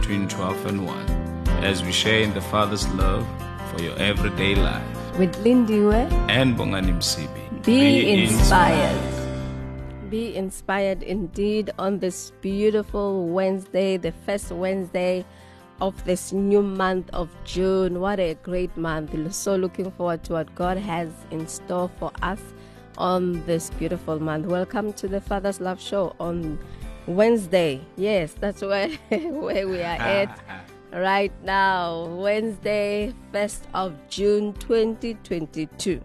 between 12 and 1 as we share in the Father's love for your everyday life. With Lindiwe, And Bongani Msibi. be, inspired. Be inspired indeed on this beautiful Wednesday, the first Wednesday of this new month of June. What a great month. We're so looking forward to what God has in store for us on this beautiful month. Welcome to the Father's Love Show on Wednesday. Yes, that's where, where we are at right now. Wednesday, 1st of June 2022.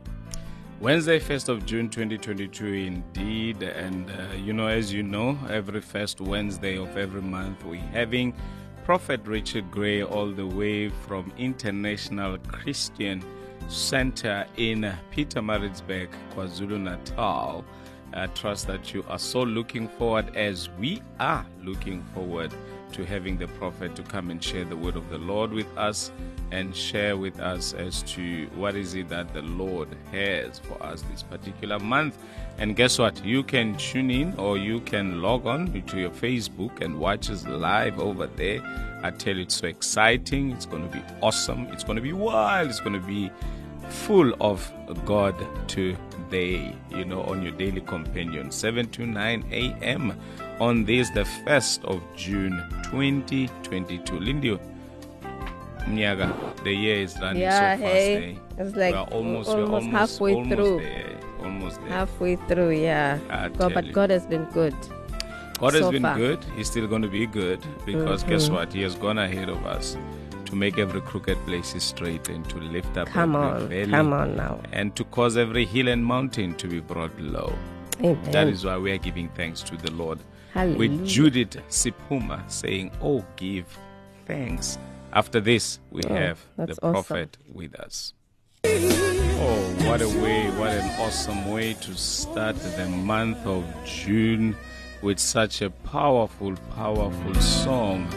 Wednesday, 1st of June 2022, indeed. And, uh, you know, as you know, every first Wednesday of every month, we're having Prophet Richard Gray all the way from International Christian Center in Pietermaritzburg, KwaZulu Natal. I trust that you are so looking forward as we are looking forward to having the prophet to come and share the word of the Lord with us and share with us as to what is it that the Lord has for us this particular month. And guess what? You can tune in or you can log on to your Facebook and watch us live over there. I tell you, it's so exciting. It's going to be awesome. It's going to be wild. It's going to be full of God today, you know, on your daily companion, 7 to 9 a.m. on this, the 1st of June 2022. Lindio, Nyaga, the year is running Yeah, so fast. hey. eh? It's like we're almost, almost we're almost halfway almost through. There, almost there. Halfway through, yeah. God, but you. God has been good. God has so been far. good. He's still going to be good because guess what? He has gone ahead of us to make every crooked place straight and to lift up Come every on, valley come on now. and to cause every hill and mountain to be brought low. Amen. That is why we are giving thanks to the Lord. Hallelujah. With Judith Sephuma saying, Oh, give thanks. After this, we Oh, have the awesome. prophet with us. Oh, what a way, what an awesome way to start the month of June with such a powerful, powerful song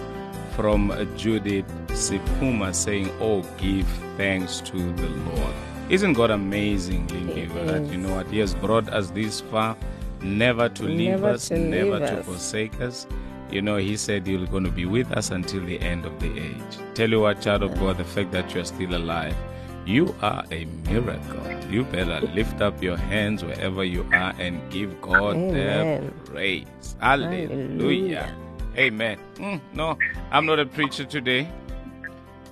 from Judith Sephuma saying, Oh, give thanks to the Lord. Isn't God amazing, Lindy? That you know what? He has brought us this far, never to leave Never us, to never leave to us. forsake us. You know, He said He's going to be with us until the end of the age. Tell you what, child of God, the fact that you are still alive, you are a miracle. You better lift up your hands wherever you are and give God Amen. the praise. Hallelujah. Hallelujah. Amen. Mm, no, I'm not a preacher today.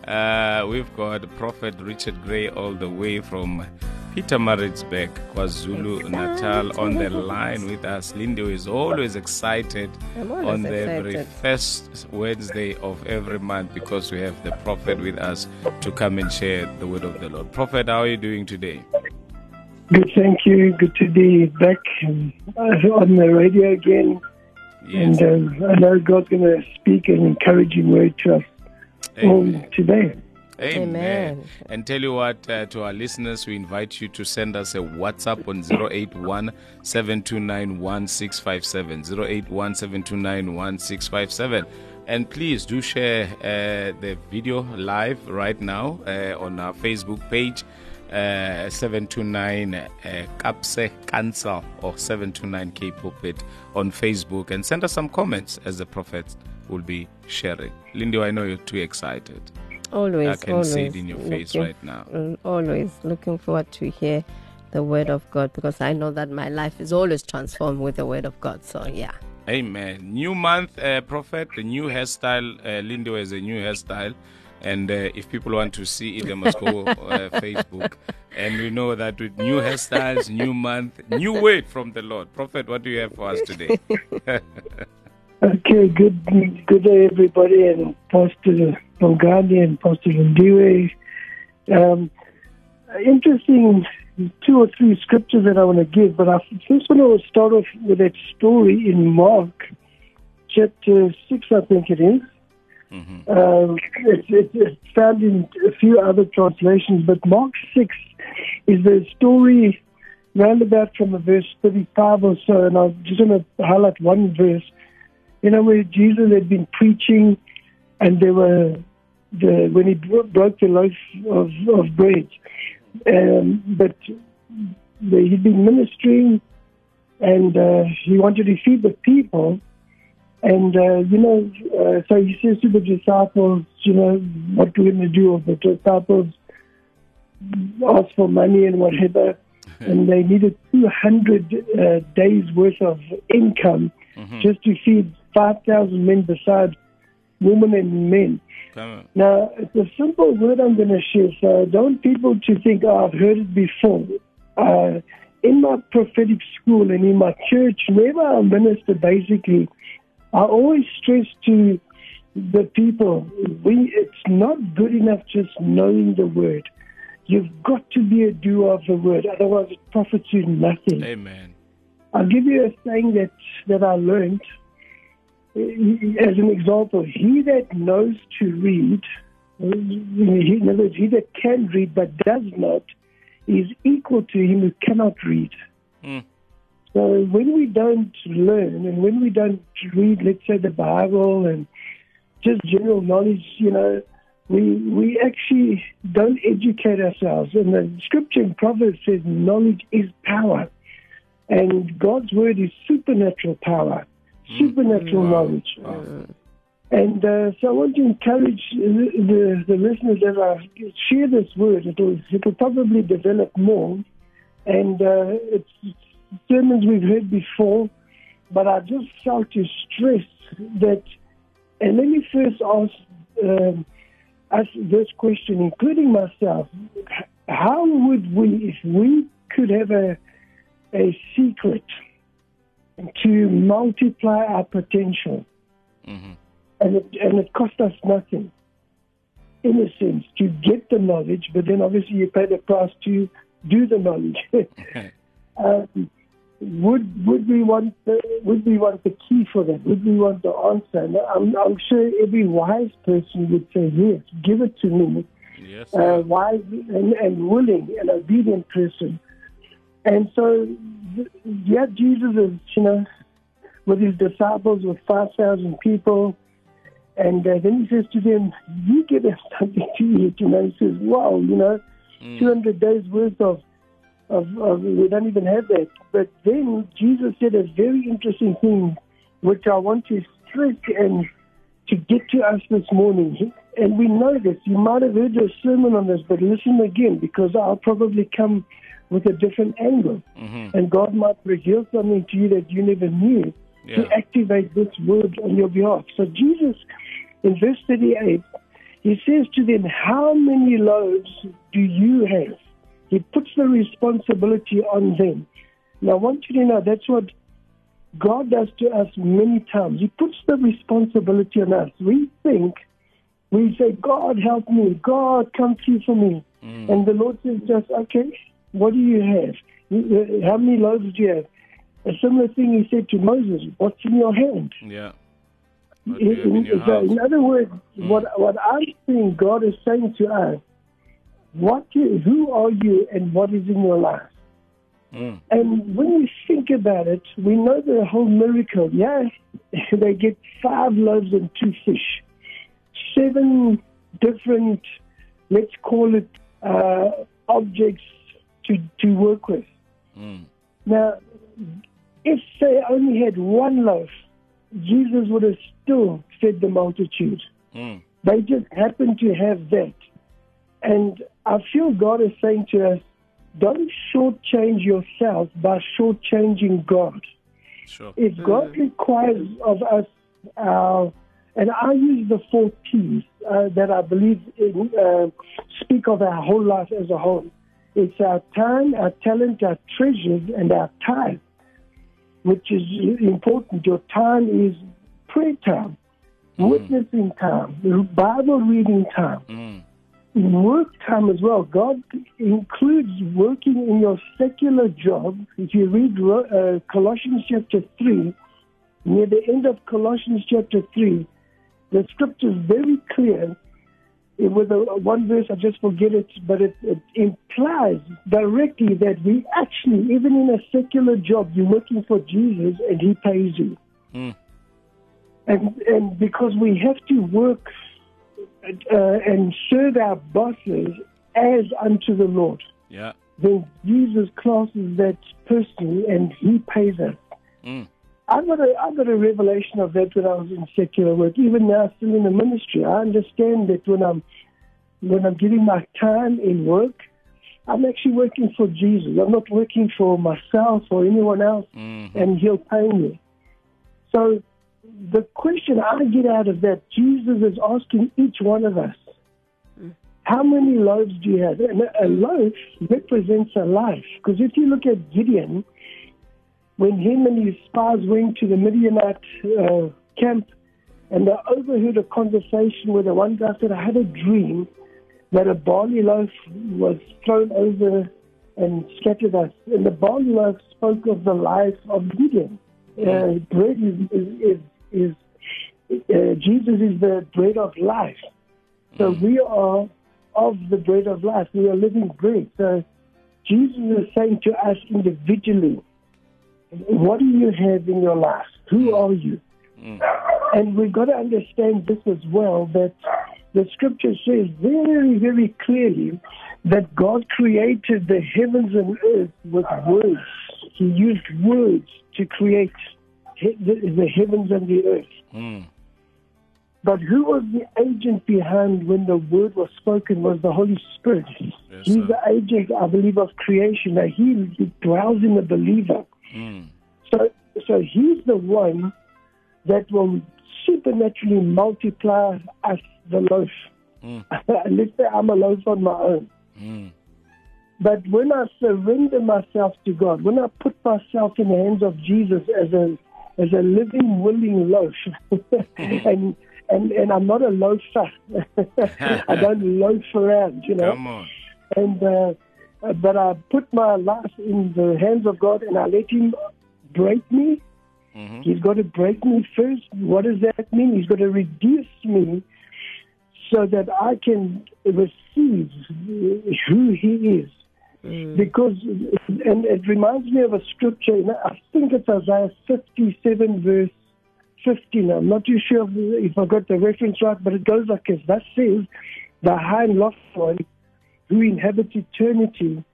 Uh, we've got Prophet Richard Gray all the way from Pietermaritzburg, KwaZulu Natal, on the line with us. Lindo is always excited always on the every excited. first Wednesday of every month because we have the Prophet with us to come and share the word of the Lord. Prophet, how are you doing today? Good, thank you. Good to be back on the radio again. Yes. And um, I know God's going to speak an encouraging word to us all today. Amen. Amen. And tell you what, uh, to our listeners, we invite you to send us a WhatsApp on 081 7291 657. 081 729 And please do share uh, the video live right now uh, on our Facebook page. Uh, 729 uh, Kapse Cancel or 729 K Pulpit on Facebook and send us some comments as the prophet will be sharing. Lindy, I know you're too excited. Always, I can always see it in your face looking- right now. mm, Always looking forward to hear the word of God because I know that my life is always transformed with the word of God. So yeah, Amen. New month, uh, Prophet, the new hairstyle. Uh, Lindo has a new hairstyle. And uh, if people want to see it, they must go uh, Facebook. And we know that with new hairstyles, new month, new word from the Lord. Prophet, what do you have for us today? Okay, good good day, everybody, and Pastor Bongani and Pastor Ndiwe. Um, interesting two or three scriptures that I want to give, but I first want to start off with that story in Mark chapter 6, I think it is, Um, it's, it's, it's found in a few other translations, but Mark 6 is the story roundabout from the verse 35 or so, and I'm just want to highlight one verse. You know, where Jesus had been preaching, and there were the when he bro- broke the loaf of, of bread, um, but he'd been ministering, and uh, he wanted to feed the people. And, uh, you know, uh, so he says to the disciples, you know, what we're going to do. The disciples asked for money and whatever, and they needed 200 uh, days worth of income just to feed 5,000 men besides women and men. Now, it's a simple word I'm going to share, so I don't people to think, oh, I've heard it before. Uh, in my prophetic school and in my church, wherever I minister, basically, I always stress to the people, we, it's not good enough just knowing the word. You've got to be a doer of the word, otherwise it profits you nothing. Amen. I'll give you a saying that, that I learned as an example. He that knows to read, he, in other words, he that can read but does not, is equal to him who cannot read. Mm. So when we don't learn and when we don't read, let's say, the Bible and just general knowledge, you know, we we actually don't educate ourselves. And the scripture in Proverbs says knowledge is power. And God's word is supernatural power, supernatural knowledge. And uh, so I want to encourage the, the, the listeners that I share this word. It'll, it'll probably develop more. And uh, it's sermons we've heard before, but I just felt to stress that. And let me first ask um, us this question, including myself: How would we, if we could have a a secret to multiply our potential, Mhm. and it, and it cost us nothing, in a sense, to get the knowledge, but then obviously you pay the price to do the knowledge. um, would would we want the would we want the key for that? Would we want the answer? And I'm, I'm sure every wise person would say yes. Give it to me. Yes. Uh, wise and, and willing and obedient person. And so, yeah, Jesus is you know with his disciples with five thousand people. And uh, then he says to them, "You give us something to eat." You know, he says, "Wow, you know, two hundred days worth of of, of we don't even have that. But then Jesus said a very interesting thing, which I want to stress and to get to us this morning. And we know this. You might have heard a sermon on this, but listen again because I'll probably come with a different angle, Mhm. and God might reveal something to you that you never knew Yeah. to activate this word on your behalf. So Jesus, in verse 38, he says to them, How many loaves do you have? He puts the responsibility on them. Now, I want you to know that's what God does to us many times. He puts the responsibility on us. We think, we say, God, help me. God, come through for me. And the Lord says, just, okay, what do you have? Uh, How many loaves do you have? A similar thing he said to Moses, what's in your hand? Yeah. What do you have In, in your so in other words, what what I'm seeing God is saying to us, what you, who are you and what is in your life? Mm. And when we think about it, we know the whole miracle. Yeah, they get five loaves and two fish, seven different, let's call it, uh, objects to to work with. Mm. Now, if they only had one loaf, Jesus would have still fed the multitude. Mm. They just happened to have that. And I feel God is saying to us, don't shortchange yourself by shortchanging God. Sure. If God requires of us our, and I use the four T's uh, that I believe in, uh, speak of our whole life as a whole. It's our time, our talent, our treasures, and our time, which is important. Your time is prayer time, witnessing time, Bible reading time Mm. Work time as well. God includes working in your secular job. If you read uh, Colossians chapter 3, near the end of Colossians chapter 3, the scripture is very clear. It was a, one verse, I just forget it, but it, it implies directly that we actually, even in a secular job, you're working for Jesus and He pays you. Mm. And, and because we have to work uh, and serve our bosses as unto the Lord, Yeah. then Jesus classes that person and He pays us. Mm. I got a I got a revelation of that when I was in secular work. Even now, still in the ministry, I understand that when I'm when I'm giving my time in work, I'm actually working for Jesus. I'm not working for myself or anyone else, Mhm. and He'll pay me. So, the question I get out of that, Jesus is asking each one of us, how many loaves do you have? And a loaf represents a life. Because if you look at Gideon, when him and his spies went to the Midianite uh, camp and they overheard a conversation where the one guy said, I had a dream that a barley loaf was thrown over and scattered us. And the barley loaf spoke of the life of Gideon. Uh, bread is, is, is, is uh, Jesus is the bread of life. So mm. we are of the bread of life. We are living bread. So Jesus is saying to us individually, what do you have in your life? Who mm. are you? Mm. And we've got to understand this as well that the scripture says very, very clearly that God created the heavens and earth with words. He used words to create the the heavens and the earth. Mm. But who was the agent behind when the word was spoken was the Holy Spirit. Yes, He's sir. the agent, I believe, of creation. That he, he dwells in the believer. Mm. So, so he's the one that will supernaturally multiply us the loaf. Mm. Let's say I'm a loaf on my own. Mm. But when I surrender myself to God, when I put myself in the hands of Jesus as a as a living, willing loaf, and and and I'm not a loafer. I don't loaf around, you know. Come on. And uh, uh, but I put my life in the hands of God, and I let Him break me. Mhm. He's got to break me first. What does that mean? He's got to reduce me so that I can receive who He is. Because, and it reminds me of a scripture, I think it's Isaiah 57, verse 15. I'm not too sure if I got the reference right, but it goes like this. That says, The high and lofty one who inhabits eternity,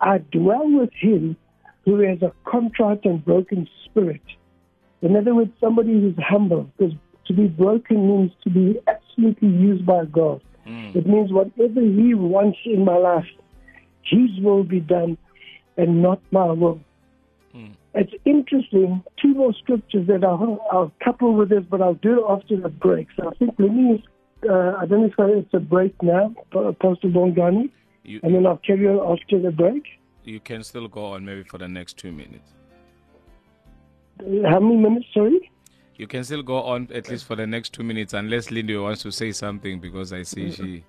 I dwell with him who has a contrite and broken spirit. In other words, somebody who's humble, because to be broken means to be absolutely used by God. Mm. It means whatever He wants in my life, His will be done and not my will. Mm. It's interesting, two more scriptures that I'll, I'll couple with this, but I'll do it after the break. So I think let me, uh, I don't know if it's a break now, Apostle Bongani, You, and then I'll carry on after the break. you can still go on maybe for the next two minutes. How many minutes, sorry? You can still go on at least for the next two minutes, unless Lindy wants to say something because I see she.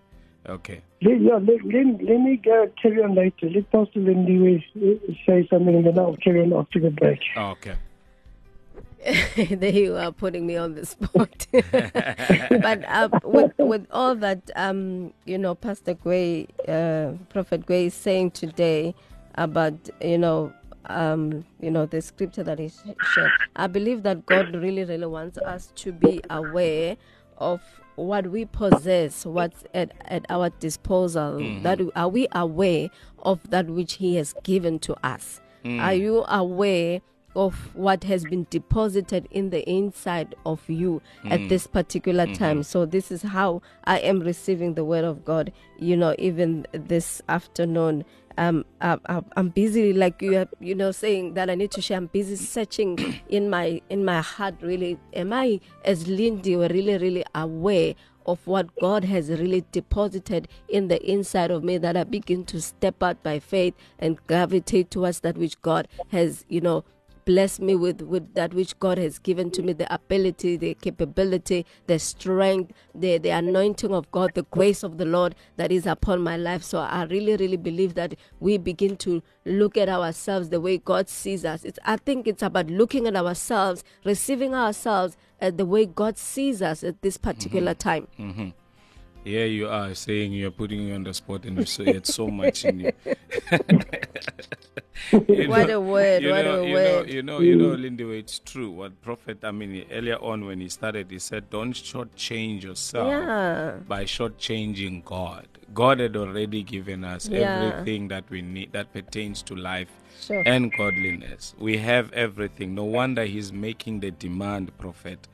Okay. Let, yeah, let, let, let me go carry on later. Let Pastor Lindy say something, and then I'll carry on after the break. Oh, okay. there you are putting me on the spot. but uh, with with all that, um, you know, Pastor Gray, uh, Prophet Gray is saying today about you know, um, you know, the scripture that he shared. I believe that God really, really wants us to be aware of what we possess, what's at, at our disposal. Mm-hmm. That are we aware of that which He has given to us? Mm. Are you aware? of what has been deposited in the inside of you at mm. this particular mm-hmm. time. So this is how I am receiving the word of God. You know, even this afternoon, um, I, I'm busy, like you you know, saying that I need to share. I'm busy searching in my in my heart. Really, am I as Lindy really really aware of what God has really deposited in the inside of me that I begin to step out by faith and gravitate towards that which God has, you know, blessed me with with that which God has given to me the ability the capability the strength the the anointing of God the grace of the Lord that is upon my life so I really really believe that we begin to look at ourselves the way God sees us it's I think it's about looking at ourselves receiving ourselves at the way God sees us at this particular time. Mm-hmm. Here you are saying you're putting you on the spot and you say it's so much in you. you what know, a word, what know, a you word. Know, you know, you know, Lindy, it's true. What Prophet, I mean, earlier on when he started, he said, don't shortchange yourself yeah. by shortchanging God. God had already given us Yeah. everything that we need that pertains to life Sure. and godliness. We have everything. No wonder he's making the demand, prophet,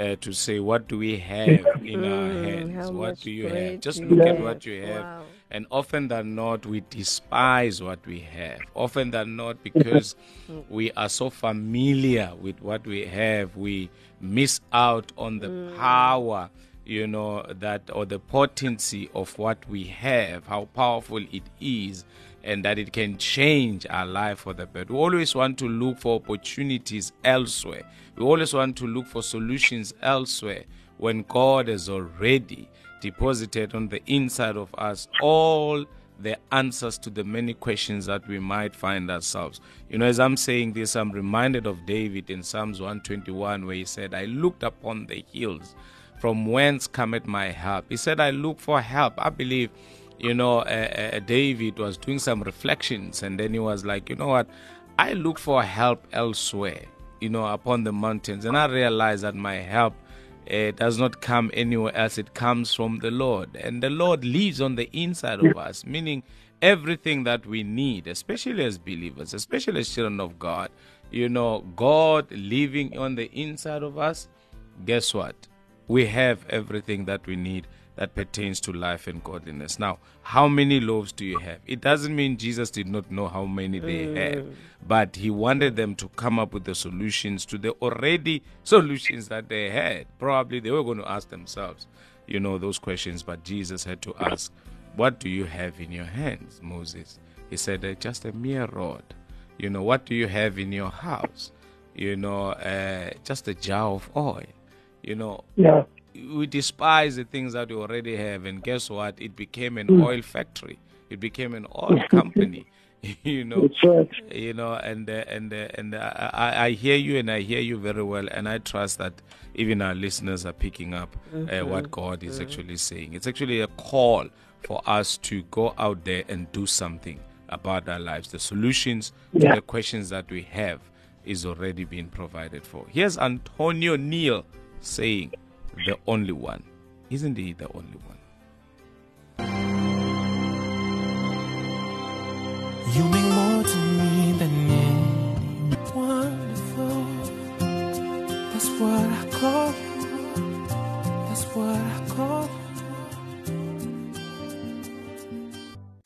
uh, to say, What do we have in our Mm, hands? how What do you have? Just look you at what you have. Wow. And often than not, we despise what we have. Often than not, because we are so familiar with what we have, we miss out on the Mm. power you know that or the potency of what we have how powerful it is and that it can change our life for the better we always want to look for opportunities elsewhere we always want to look for solutions elsewhere when god has already deposited on the inside of us all the answers to the many questions that we might find ourselves. You know, as I'm saying this, I'm reminded of David in Psalms 121, where he said, I looked upon the hills, from whence cometh my help. He said, I look for help. I believe, you know, uh, uh, David was doing some reflections, and then he was like, you know what? I look for help elsewhere, you know, upon the mountains, and I realized that my help it does not come anywhere else. It comes from the Lord. And the Lord lives on the inside of us, meaning everything that we need, especially as believers, especially as children of God, you know, God living on the inside of us, guess what? We have everything that we need that pertains to life and godliness. Now, how many loaves do you have? It doesn't mean Jesus did not know how many they had, but he wanted them to come up with the solutions to the already solutions that they had. Probably they were going to ask themselves, you know, those questions, but Jesus had to ask, What do you have in your hands, Moses? He said, "Uh, Just a mere rod. You know, what do you have in your house? You know, uh, just a jar of oil. You know, Yeah. We despise the things that we already have and guess what? It became an Mm. oil factory. It became an oil company you know. Right. you know and uh, and uh, and uh, I, I hear you and i hear you very well and i trust that even our listeners are picking up uh, what god is actually saying. It's actually a call for us to go out there and do something about our lives. The solutions to the questions that we have is already being provided for. Here's antonio neal saying the only one isn't he the only one You mean more to me than any wonderful. That's what I call you. That's what I call you.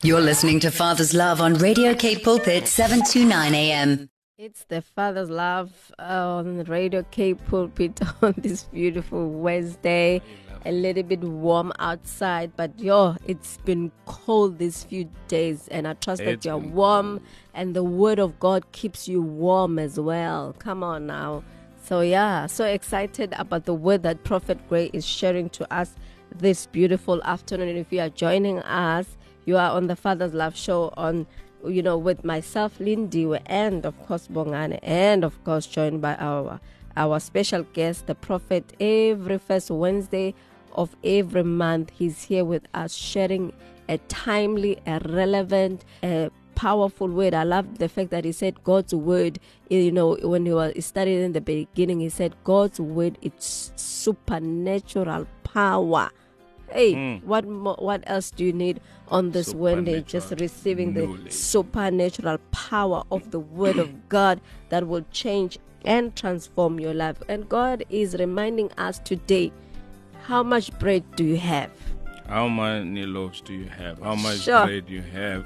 You're listening to Father's Love on Radio K Pulpit 729 AM. It's the Father's Love on Radio K Pulpit on this beautiful Wednesday. A little bit warm outside, but yo, it's been cold these few days, and I trust that you're warm, and the Word of God keeps you warm as well. Come on now. So, yeah, so excited about the word that Prophet Gray is sharing to us this beautiful afternoon. And if you are joining us, you are on the Father's Love Show on, you know, with myself, Lindy, and of course Bongani, and of course joined by our our special guest, the Prophet. Every first Wednesday of every month, he's here with us, sharing a timely, a relevant, a powerful word. I love the fact that he said God's word. You know, when he was studying in the beginning, he said God's word it's supernatural power. Hey, hmm. what mo- what else do you need on this Wednesday? Just receiving the supernatural power of the Word of God that will change and transform your life. And God is reminding us today how much bread do you have? How many loaves do you have? How much Sure. bread you have?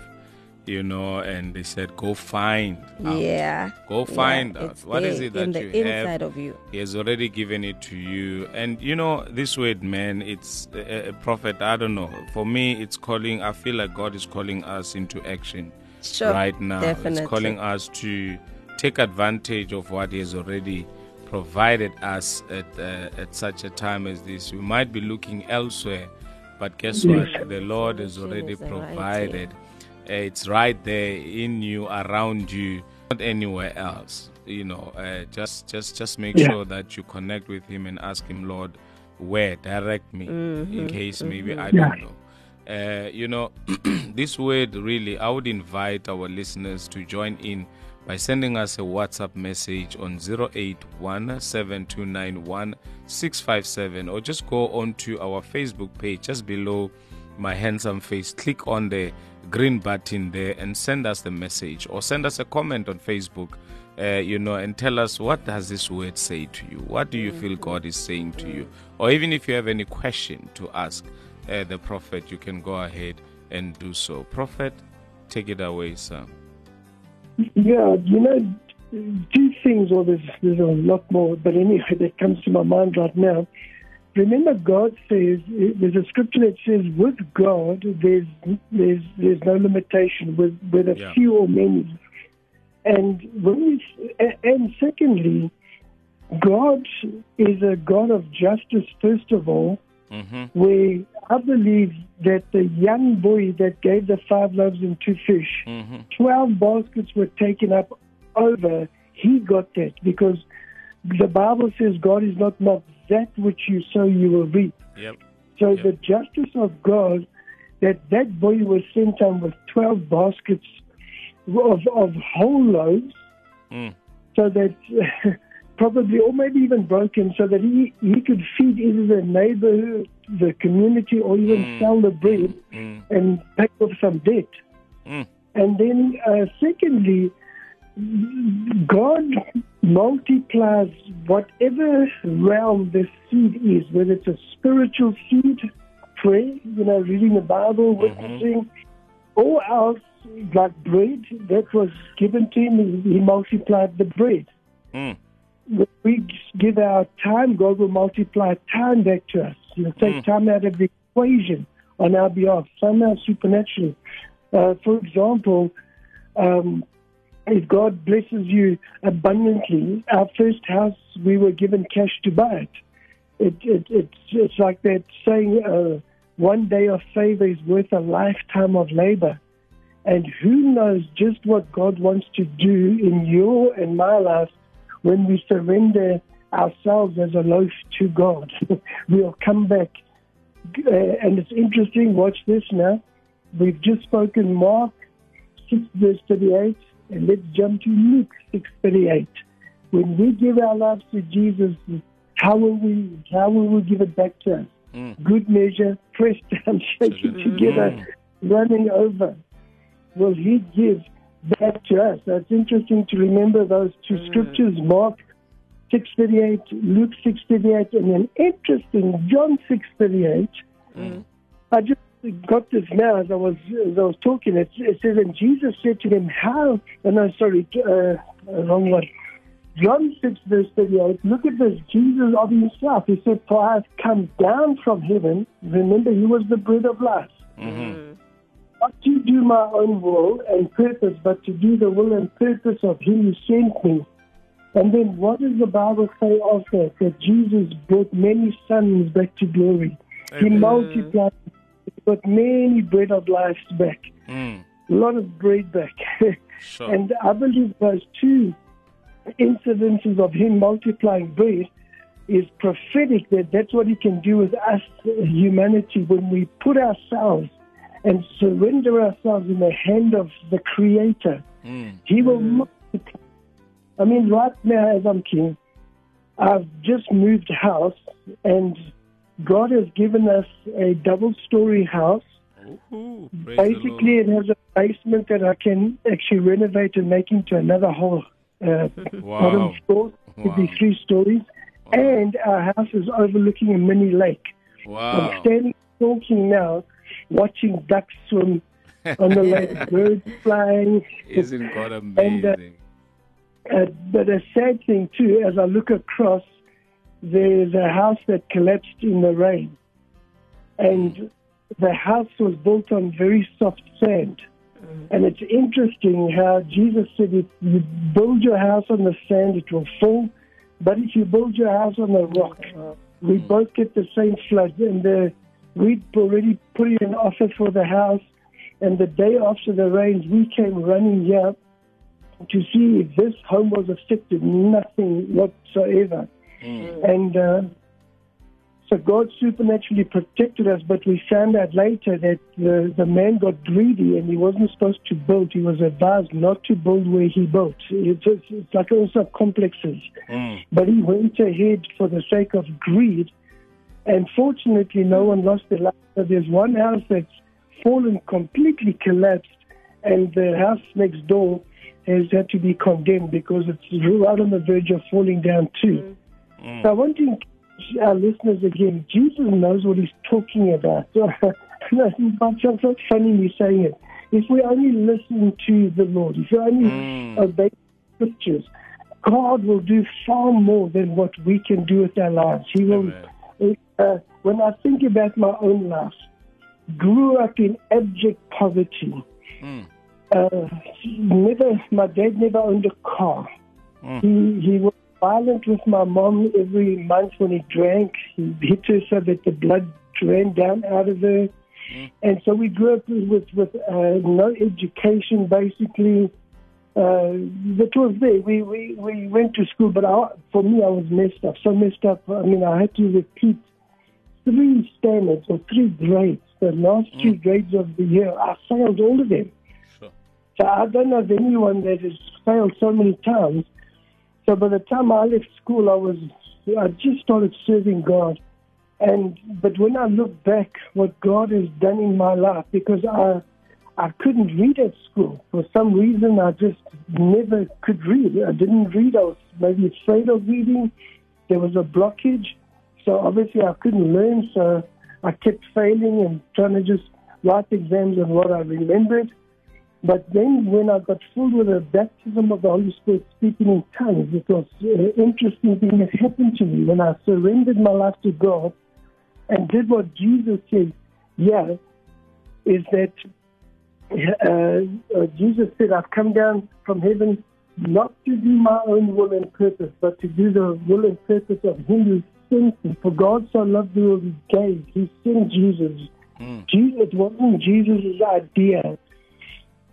You know, and they said, go find out. Yeah. Go find yeah, out. What is there it that in the you have? inside of you? He has already given it to you. And you know, this word, man, it's a, a prophet. I don't know. For me, it's calling, I feel like God is calling us into action Sure, right now. definitely. It's calling us to take advantage of what He has already provided us at, uh, at such a time as this. We might be looking elsewhere, but guess what? The Lord has already is right provided. Uh, it's right there in you, around you. not anywhere else. You know, uh, just just just make Yeah. sure that you connect with Him and ask Him, Lord, where direct me in case maybe I don't know. Uh, you know, this word really, I would invite our listeners to join in by sending us a WhatsApp message on 0817291657 or just go on to our Facebook page just below my handsome face. Click on the green button there and send us the message or send us a comment on Facebook. Uh, you know, and tell us what does this word say to you? What do you feel God is saying to you? Or even if you have any question to ask uh, the prophet, you can go ahead and do so. Prophet, take it away, sir. Yeah, you know, two things, or there's, there's a lot more, but anyway, that comes to my mind right now. Remember, God says, there's a scripture that says, with God, there's there's there's no limitation, with, with a Yeah. few or many. And when we, and secondly, God is a God of justice, first of all, Mm-hmm. where I believe that the young boy that gave the five loaves and two fish, Mm-hmm. 12 baskets were taken up over, he got that because the Bible says God is not mocked. That which you sow, you will reap. Yep. So Yeah. the justice of God, that that boy was sent on with 12 baskets of, of whole loaves, Mm. so that probably, or maybe even broken, so that he, he could feed either the neighbor, the community, or even Mm. sell the bread Mm. and pay off some debt. Mm. And then, uh, secondly, God multiplies whatever realm the seed is, whether it's a spiritual seed, prayer, you know, reading the Bible, witnessing, or else like bread that was given to him, he multiplied the bread. Mm. When we give our time, God will multiply time back to us. He'll take Mm. time out of the equation on our behalf, somehow supernaturally. Uh, for example, um, if God blesses you abundantly, our first house, we were given cash to buy it. it, it it's, it's like that saying, uh, one day of favor is worth a lifetime of labor. And who knows just what God wants to do in your and my life when we surrender ourselves as a loaf to God. we'll come back. Uh, and it's interesting, watch this now. We've just spoken Mark 6 verse 38, and let's jump to Luke 6 38. When we give our lives to Jesus, how will we how will we give it back to us? Mm. Good measure, pressed down, shaken Mm. together, running over. Will He give back to us? So it's interesting to remember those two scriptures, Mark 6:38, Luke 6:38, and then interesting John 6:38. I just got this now as I was as I was talking. It, it says, and Jesus said to them, "How?" Oh, no, sorry, uh, wrong one. John 6 verse 38, look at this, Jesus of himself. He said, For I have come down from heaven. Remember, he was the bread of life. Mm-hmm. Not to do my own will and purpose, but to do the will and purpose of him who sent me. And then what does the Bible say of that? That Jesus brought many sons back to glory. He multiplied, brought many bread of life back. Mm. A lot of bread back. Sure. And I believe those two incidences of him multiplying bread is prophetic that that's what he can do with us, humanity, when we put ourselves and surrender ourselves in the hand of the Creator. Mm. He will multiply. I mean, right now, as I'm king, I've just moved house, and God has given us a double story house. Ooh, Basically, it has a basement that I can actually renovate and make into another whole uh, Wow. bottom floor. It'd be three stories. And our house is overlooking a mini lake. Wow. I'm standing talking now, watching ducks swim on the lake, birds flying. Isn't God And, uh, amazing? Uh, but a sad thing too, as I look across, there's a house that collapsed in the rain, and the house was built on very soft sand. And it's interesting how Jesus said, if you build your house on the sand, it will fall. But if you build your house on the rock, we both get the same flood. And uh, we'd already put in an offer for the house. And the day after the rains, we came running here to see if this home was affected. Nothing whatsoever. Mm. And uh, so God supernaturally protected us, but we found out later that the, the man got greedy and he wasn't supposed to build. He was advised not to build where he built. It's, it's, it's like also complexes. Mm. But he went ahead for the sake of greed. And fortunately, no one lost their life. So there's one house that's fallen, completely collapsed, and the house next door has had to be condemned because it's right on the verge of falling down too. Mm. So I want to encourage our listeners again. Jesus knows what he's talking about. it's not funny me saying it. If we only listen to the Lord, if we only obey scriptures, God will do far more than what we can do with our lives. He will. Uh, when I think about my own life, grew up in abject poverty. Uh, never, my dad never owned a car. He he was violent with my mom every month when he drank. He hit her so that the blood ran down out of her. And so we grew up with with uh, no education, basically. Uh, that was there. We, we, we went to school, but I, for me, I was messed up. So messed up. I mean, I had to repeat three standards or three grades. The last three grades of the year, I failed all of them. Sure. So I don't know of anyone that has failed so many times. So by the time I left school, I was I just started serving God, and but when I look back, what God has done in my life, because I I couldn't read at school for some reason, I just never could read. I didn't read. I was maybe afraid of reading. There was a blockage, so obviously I couldn't learn. So I kept failing and trying to just write exams on what I remembered. But then when I got filled with the baptism of the Holy Spirit speaking in tongues, it was an interesting thing that happened to me when I surrendered my life to God and did what Jesus said, yeah, is that uh, uh, Jesus said, I've come down from heaven not to do my own will and purpose, but to do the will and purpose of Him who sent me. For God so loved the world, He gave. He sent Jesus. Jesus it wasn't Jesus' idea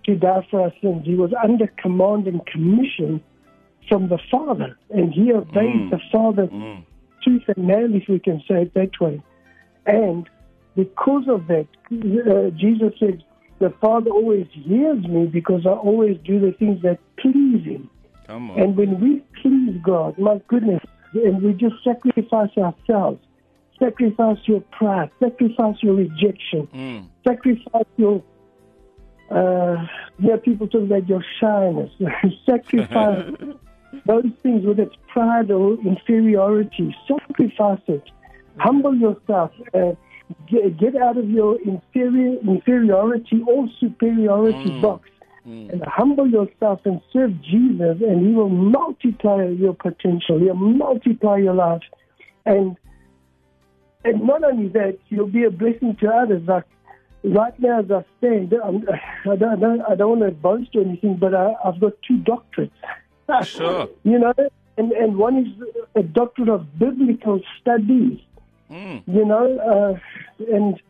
to die for our sins. He was under command and commission from the Father, and he obeyed the Father tooth and nail, if we can say it that way. And because of that, uh, Jesus said, "The Father always hears me because I always do the things that please Him." Come on. And when we please God, my goodness, and we just sacrifice ourselves, sacrifice your pride, sacrifice your rejection, Mm. sacrifice your uh, yeah, people talk about your shyness. sacrifice those things, whether it's pride or inferiority. Sacrifice it. Humble yourself. Uh, get, get out of your inferior inferiority or superiority box. And humble yourself and serve Jesus, and He will multiply your potential. He'll multiply your life, and and not only that, you'll be a blessing to others. Like right now, as I stand, I'm, I don't, I don't, I don't want to boast or anything, but I, I've got two doctorates. Sure. you know, and and one is a doctorate of biblical studies. Mm. You know, uh, and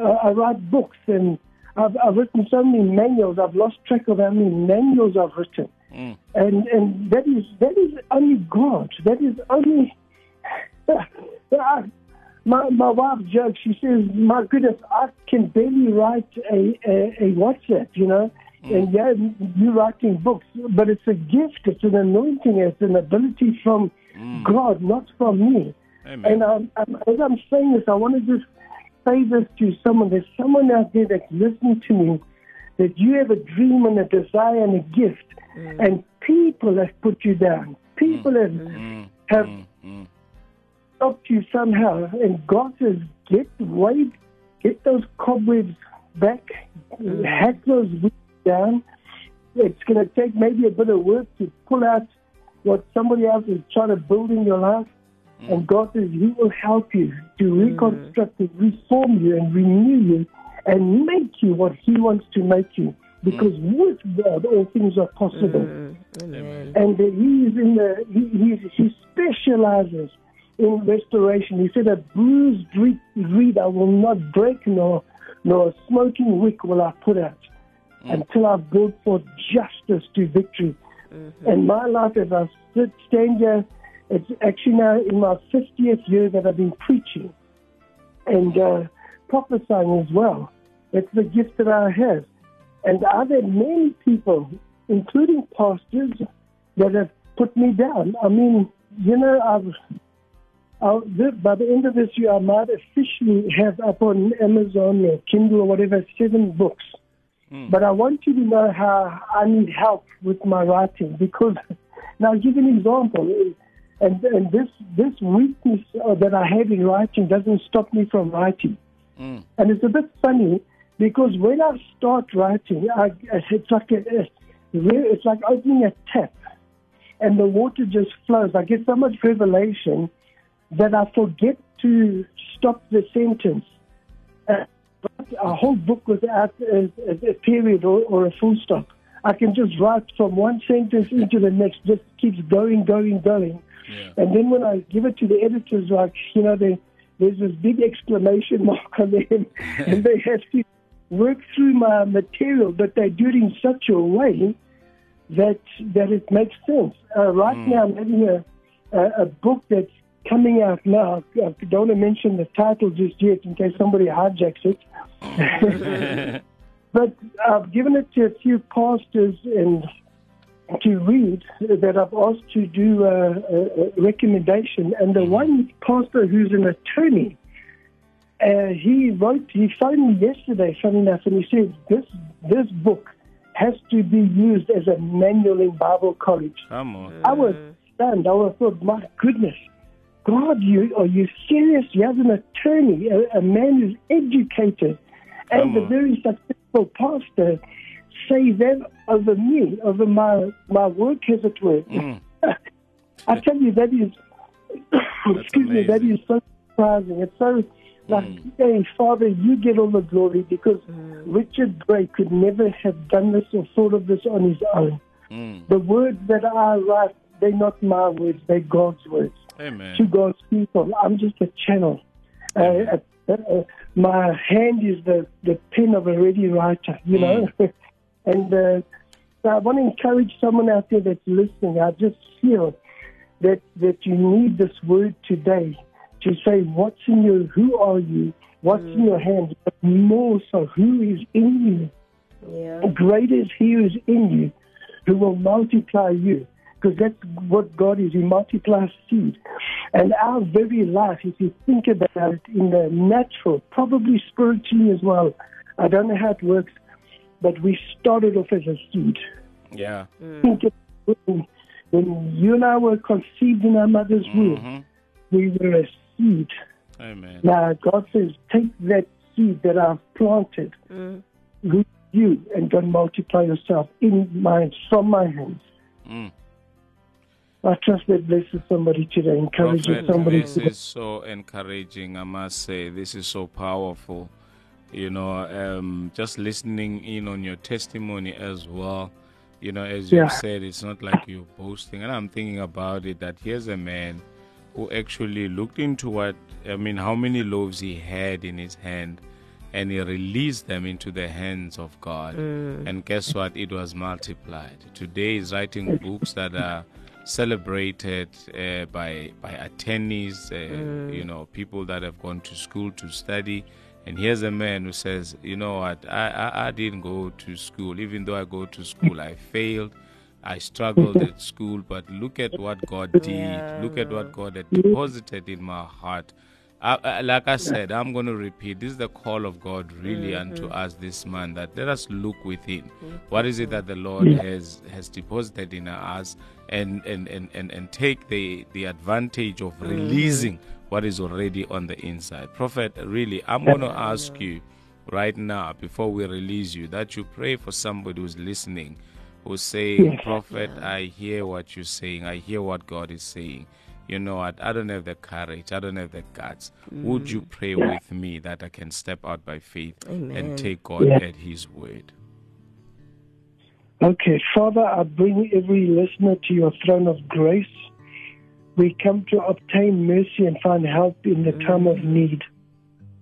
uh, I write books, and I've, I've written so many manuals. I've lost track of how many manuals I've written, Mm. and and that is that is only God. That is only. I, my my wife jokes. She says, "My goodness, I can barely write a a, a WhatsApp." You know, mm. and yeah, you writing books, but it's a gift. It's an anointing. It's an ability from mm. God, not from me. Amen. And um, um, as I'm saying this, I want to just say this to someone. There's someone out there that's listening to me that you have a dream and a desire and a gift, mm. and people have put you down. People have have Mm. stopped you somehow, and God says, "Get away, get those cobwebs back, hack those weeds down." It's going to take maybe a bit of work to pull out what somebody else is trying to build in your life. And God says He will help you to reconstruct and reform you and renew you and make you what He wants to make you. Because with God, all things are possible. Amen. And He is in the He he, he specializes in restoration. He said, "A bruised reed, I will not break, nor nor a smoking wick will I put out." Until I've brought forth justice to victory. And my life, as I stand here, it's actually now in my 50th year that I've been preaching and uh, prophesying as well. It's the gift that I have. And I've had many people, including pastors, that have put me down. I mean, you know, I've, Uh, I'll, by the end of this year, I might officially have up on Amazon or Kindle or whatever seven books. Hmm. But I want you to know how I need help with my writing because now I'll give you an example. And, and this this weakness uh, that I have in writing doesn't stop me from writing. Hmm. And it's a bit funny because when I start writing, I, it's like a, it's like opening a tap, and the water just flows. I get so much revelation that I forget to stop the sentence. Uh, a whole book without a, a, a period or, or a full stop. I can just write from one sentence into the next, just keeps going, going, going. And then when I give it to the editors, like, you know, they, there's this big exclamation mark on them, and they have to work through my material, but they do it in such a way that that it makes sense. Uh, right now, I'm having a, a, a book that's coming out now. I don't want to mention the title just yet in case somebody hijacks it. but I've given it to a few pastors and to read that I've asked to do a, a, recommendation. And the one pastor who's an attorney, uh, he wrote, he phoned me yesterday, funny enough, and he said, this, this book has to be used as a manual in Bible college. I was stunned. I was thought, my goodness, God, you are you serious? You have an attorney, a, a man who's educated, and a very successful pastor say that over me, over my my work, as it were. I tell you, that is, excuse me, that is so surprising. It's so like, hey, Father, you get all the glory because Richard Gray could never have done this or thought of this on his own. Mm. The words that I write, they're not my words, they're God's words Amen. to God's people. I'm just a channel. Uh, uh, uh, my hand is the, the pen of a ready writer, you know. and uh, so I want to encourage someone out there that's listening. I just feel that that you need this word today to say what's in you, who are you, what's in your hand, but more so, who is in you. Yeah. Great is He who is in you, who will multiply you. Because that's what God is. He multiplies seed. And our very life, if you think about it in the natural, probably spiritually as well, I don't know how it works, but we started off as a seed. Yeah. Mm. Think of when, when you and I were conceived in our mother's womb, mm-hmm. we were a seed. Amen. Now, God says, take that seed that I've planted, mm. root you, and go and multiply yourself in my, from my hands. Mm. I trust that blesses somebody today, encourages Prophet, somebody this today. is so encouraging, I must say. This is so powerful. You know, um, just listening in on your testimony as well. You know, as you Yeah. said, it's not like you're boasting. And I'm thinking about it that here's a man who actually looked into what, I mean, how many loaves he had in his hand and he released them into the hands of God. And guess what? It was multiplied. Today he's writing books that are celebrated uh, by by attorneys, uh, you know, people that have gone to school to study. And here's a man who says, you know what, I, I, I didn't go to school. Even though I go to school, I failed. I struggled at school, but look at what God did. Look at what God had deposited in my heart. I, I, like I said, I'm going to repeat. This is the call of God really unto us this man that let us look within. What is it that the Lord has has deposited in us, and and and and, and take the the advantage of mm. releasing what is already on the inside. Prophet, really, I'm going to ask you right now before we release you that you pray for somebody who's listening, who's saying, Prophet, I hear what you're saying. I hear what God is saying you know what, I don't have the courage, I don't have the guts. Would you mm. pray with me that I can step out by faith and take God Yeah. at His word? Okay, Father, I bring every listener to your throne of grace. We come to obtain mercy and find help in the time of mm. need.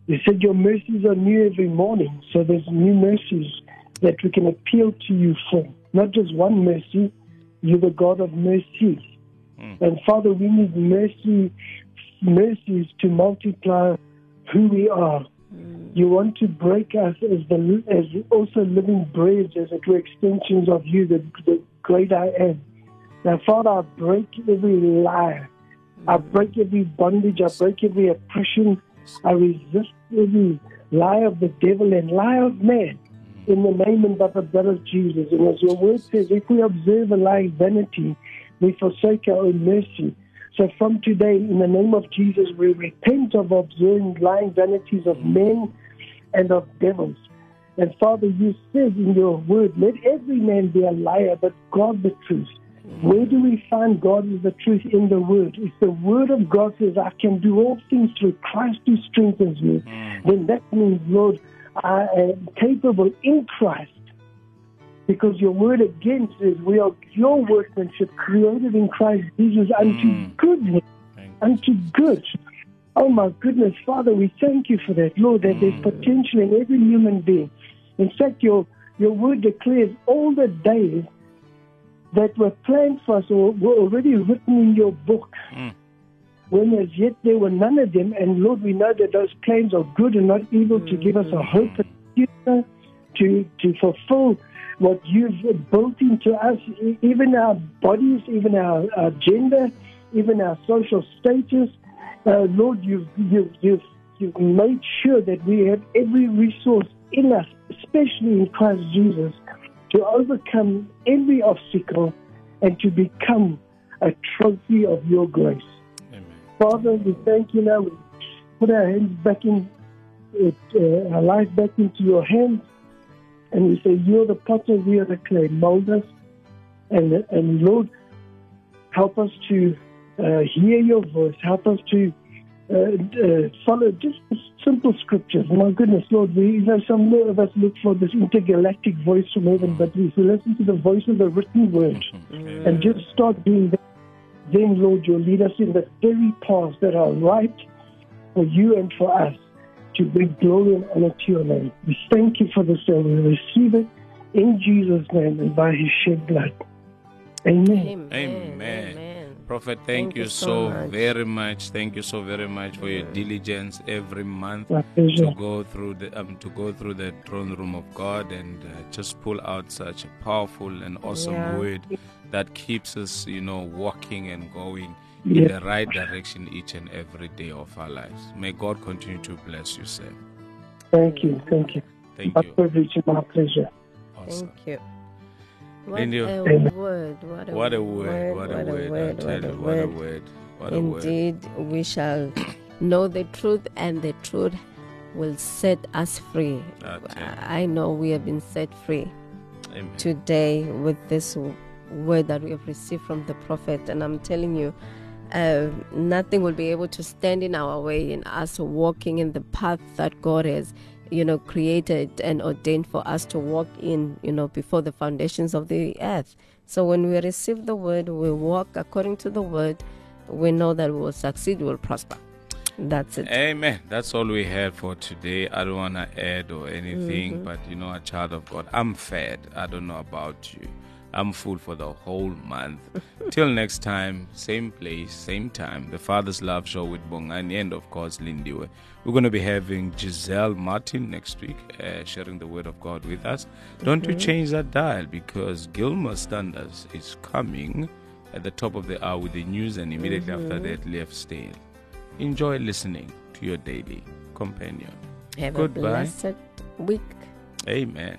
You said your mercies are new every morning, so there's new mercies that we can appeal to you for. Not just one mercy, You're the God of mercies. Mm. And Father, we need mercy, mercies to multiply who we are. You want to break us as the as also living breads, as it were extensions of you, the, the great I am. Now, Father, I break every lie. I mm. break every bondage. I break every oppression. I resist every lie of the devil and lie of man mm. in the name and by the blood of Jesus. And as your word says, if we observe a lying vanity, we forsake our own mercy. So from today, in the name of Jesus, we repent of observing lying vanities of men and of devils. And Father, you said in your word, let every man be a liar, but God the truth. Where do we find God is the truth in the word? If the word of God says, I can do all things through Christ who strengthens me, mm. then that means, Lord, I am capable in Christ. Because your word against says we are your workmanship created in Christ Jesus unto mm. goodness, unto good. Oh my goodness, Father, we thank you for that, Lord, that there's mm. potential in every human being. In fact, your your word declares all the days that were planned for us or were already written in your book. Mm. When as yet there were none of them, and Lord, we know that those plans are good and not evil to give us a hope and future, to to fulfill what you've built into us, even our bodies, even our, our gender, even our social status. Uh, Lord, you've, you've, you've, you've made sure that we have every resource in us, especially in Christ Jesus, to overcome every obstacle and to become a trophy of your grace. Father, we thank you now. We put our hands back in, uh, our life back into your hands. And we say, You're the potter, we are the clay. Mold us. And, and Lord, help us to uh, hear your voice. Help us to uh, uh, follow just simple scriptures. My goodness, Lord, we you know some of us look for this intergalactic voice from heaven, but if we listen to the voice of the written word and just start doing that, then Lord, you'll lead us in the very paths that are right for you and for us to bring glory and honor to your name. We thank you for this and we receive it in Jesus' name and by his shed blood. Amen. Amen. Prophet, thank, Thank you you so so much. very much. Thank you so very much for your diligence every month to go through the um, to go through the throne room of God and uh, just pull out such a powerful and awesome Yeah. word that keeps us, you know, walking and going Yeah. In the right direction each and every day of our lives. May God continue to bless you, sir. Thank you. Thank you. Thank My you. privilege my pleasure. Awesome. Thank you. What Lindy, a Amen. word. What a, What a word, what a word, I tell you, what a word, what a word. Indeed, we shall know the truth, and the truth will set us free. I know we have been set free Amen. today with this word that we have received from the prophet. And I'm telling you, uh, nothing will be able to stand in our way in us walking in the path that God has, you know, created and ordained for us to walk in, you know, before the foundations of the earth. So when we receive the word, we walk according to the word, we know that we will succeed, we will prosper. That's it. Amen. That's all we had for today. I don't want to add or anything, but you know, a child of God, I'm fed. I don't know about you. I'm full for the whole month. Till next time, same place, same time. The Father's Love Show with Bongani and, of course, Lindiwe. We're going to be having Giselle Martin next week, uh, sharing the Word of God with us. Don't you change that dial because Gilmer Standards is coming at the top of the hour with the news, and immediately after that, Left Stale. Enjoy listening to your daily companion. Have Goodbye. a blessed week. Amen.